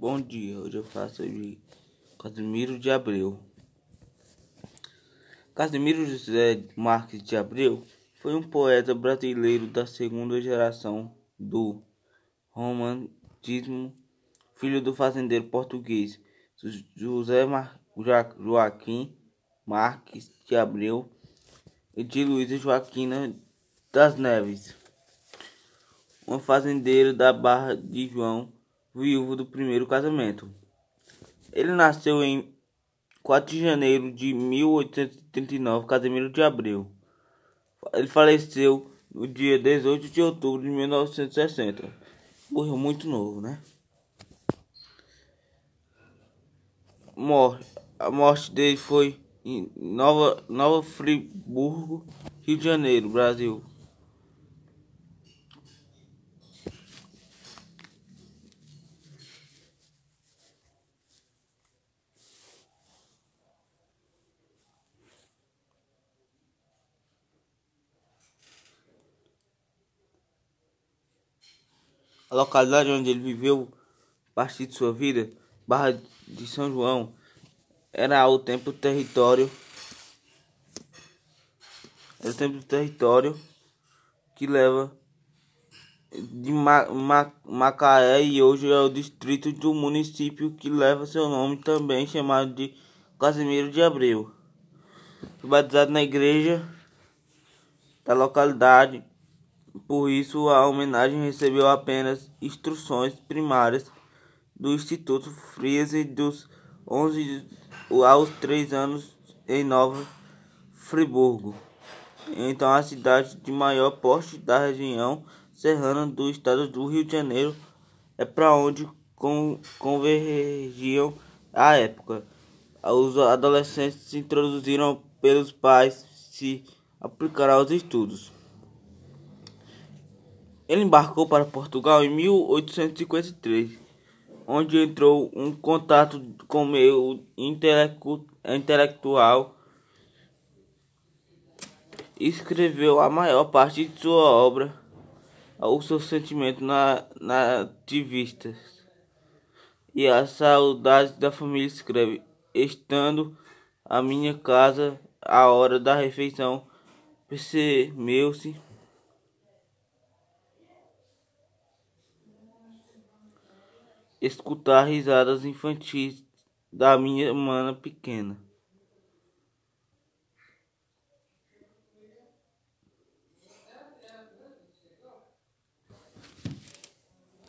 Bom dia, hoje eu faço sobre Casimiro de Abreu. Casimiro José Marques de Abreu foi um poeta brasileiro da segunda geração do romantismo, filho do fazendeiro português José Mar Joaquim Marques de Abreu e de Luísa Joaquina das Neves, uma fazendeira da Barra de João viúvo do primeiro casamento. Ele nasceu em 4 de janeiro de 1839, Casimiro de Abreu. Ele faleceu no dia 18 de outubro de 1960. Morreu muito novo, né? A morte dele foi em Nova, Nova Friburgo, Rio de Janeiro, Brasil. A localidade onde ele viveu parte de sua vida, Barra de São João, era ao tempo território era o tempo território que leva de Ma Ma Macaé e hoje é o distrito do município que leva seu nome também chamado de Casimiro de Abreu. Foi batizado na igreja da localidade por isso, a homenagem recebeu apenas instruções primárias do Instituto Friese dos 11 aos 3 anos em Nova Friburgo. Então, a cidade de maior porte da região serrana do estado do Rio de Janeiro é para onde convergiam à época. Os adolescentes se introduziram pelos pais se aplicar aos estudos. Ele embarcou para Portugal em 1853, onde entrou em contato com meio intelectual. E escreveu a maior parte de sua obra, o seu sentimento na, nativistas. E a saudade da família escreve, estando a minha casa a hora da refeição, percebeu-se escutar risadas infantis da minha mana pequena.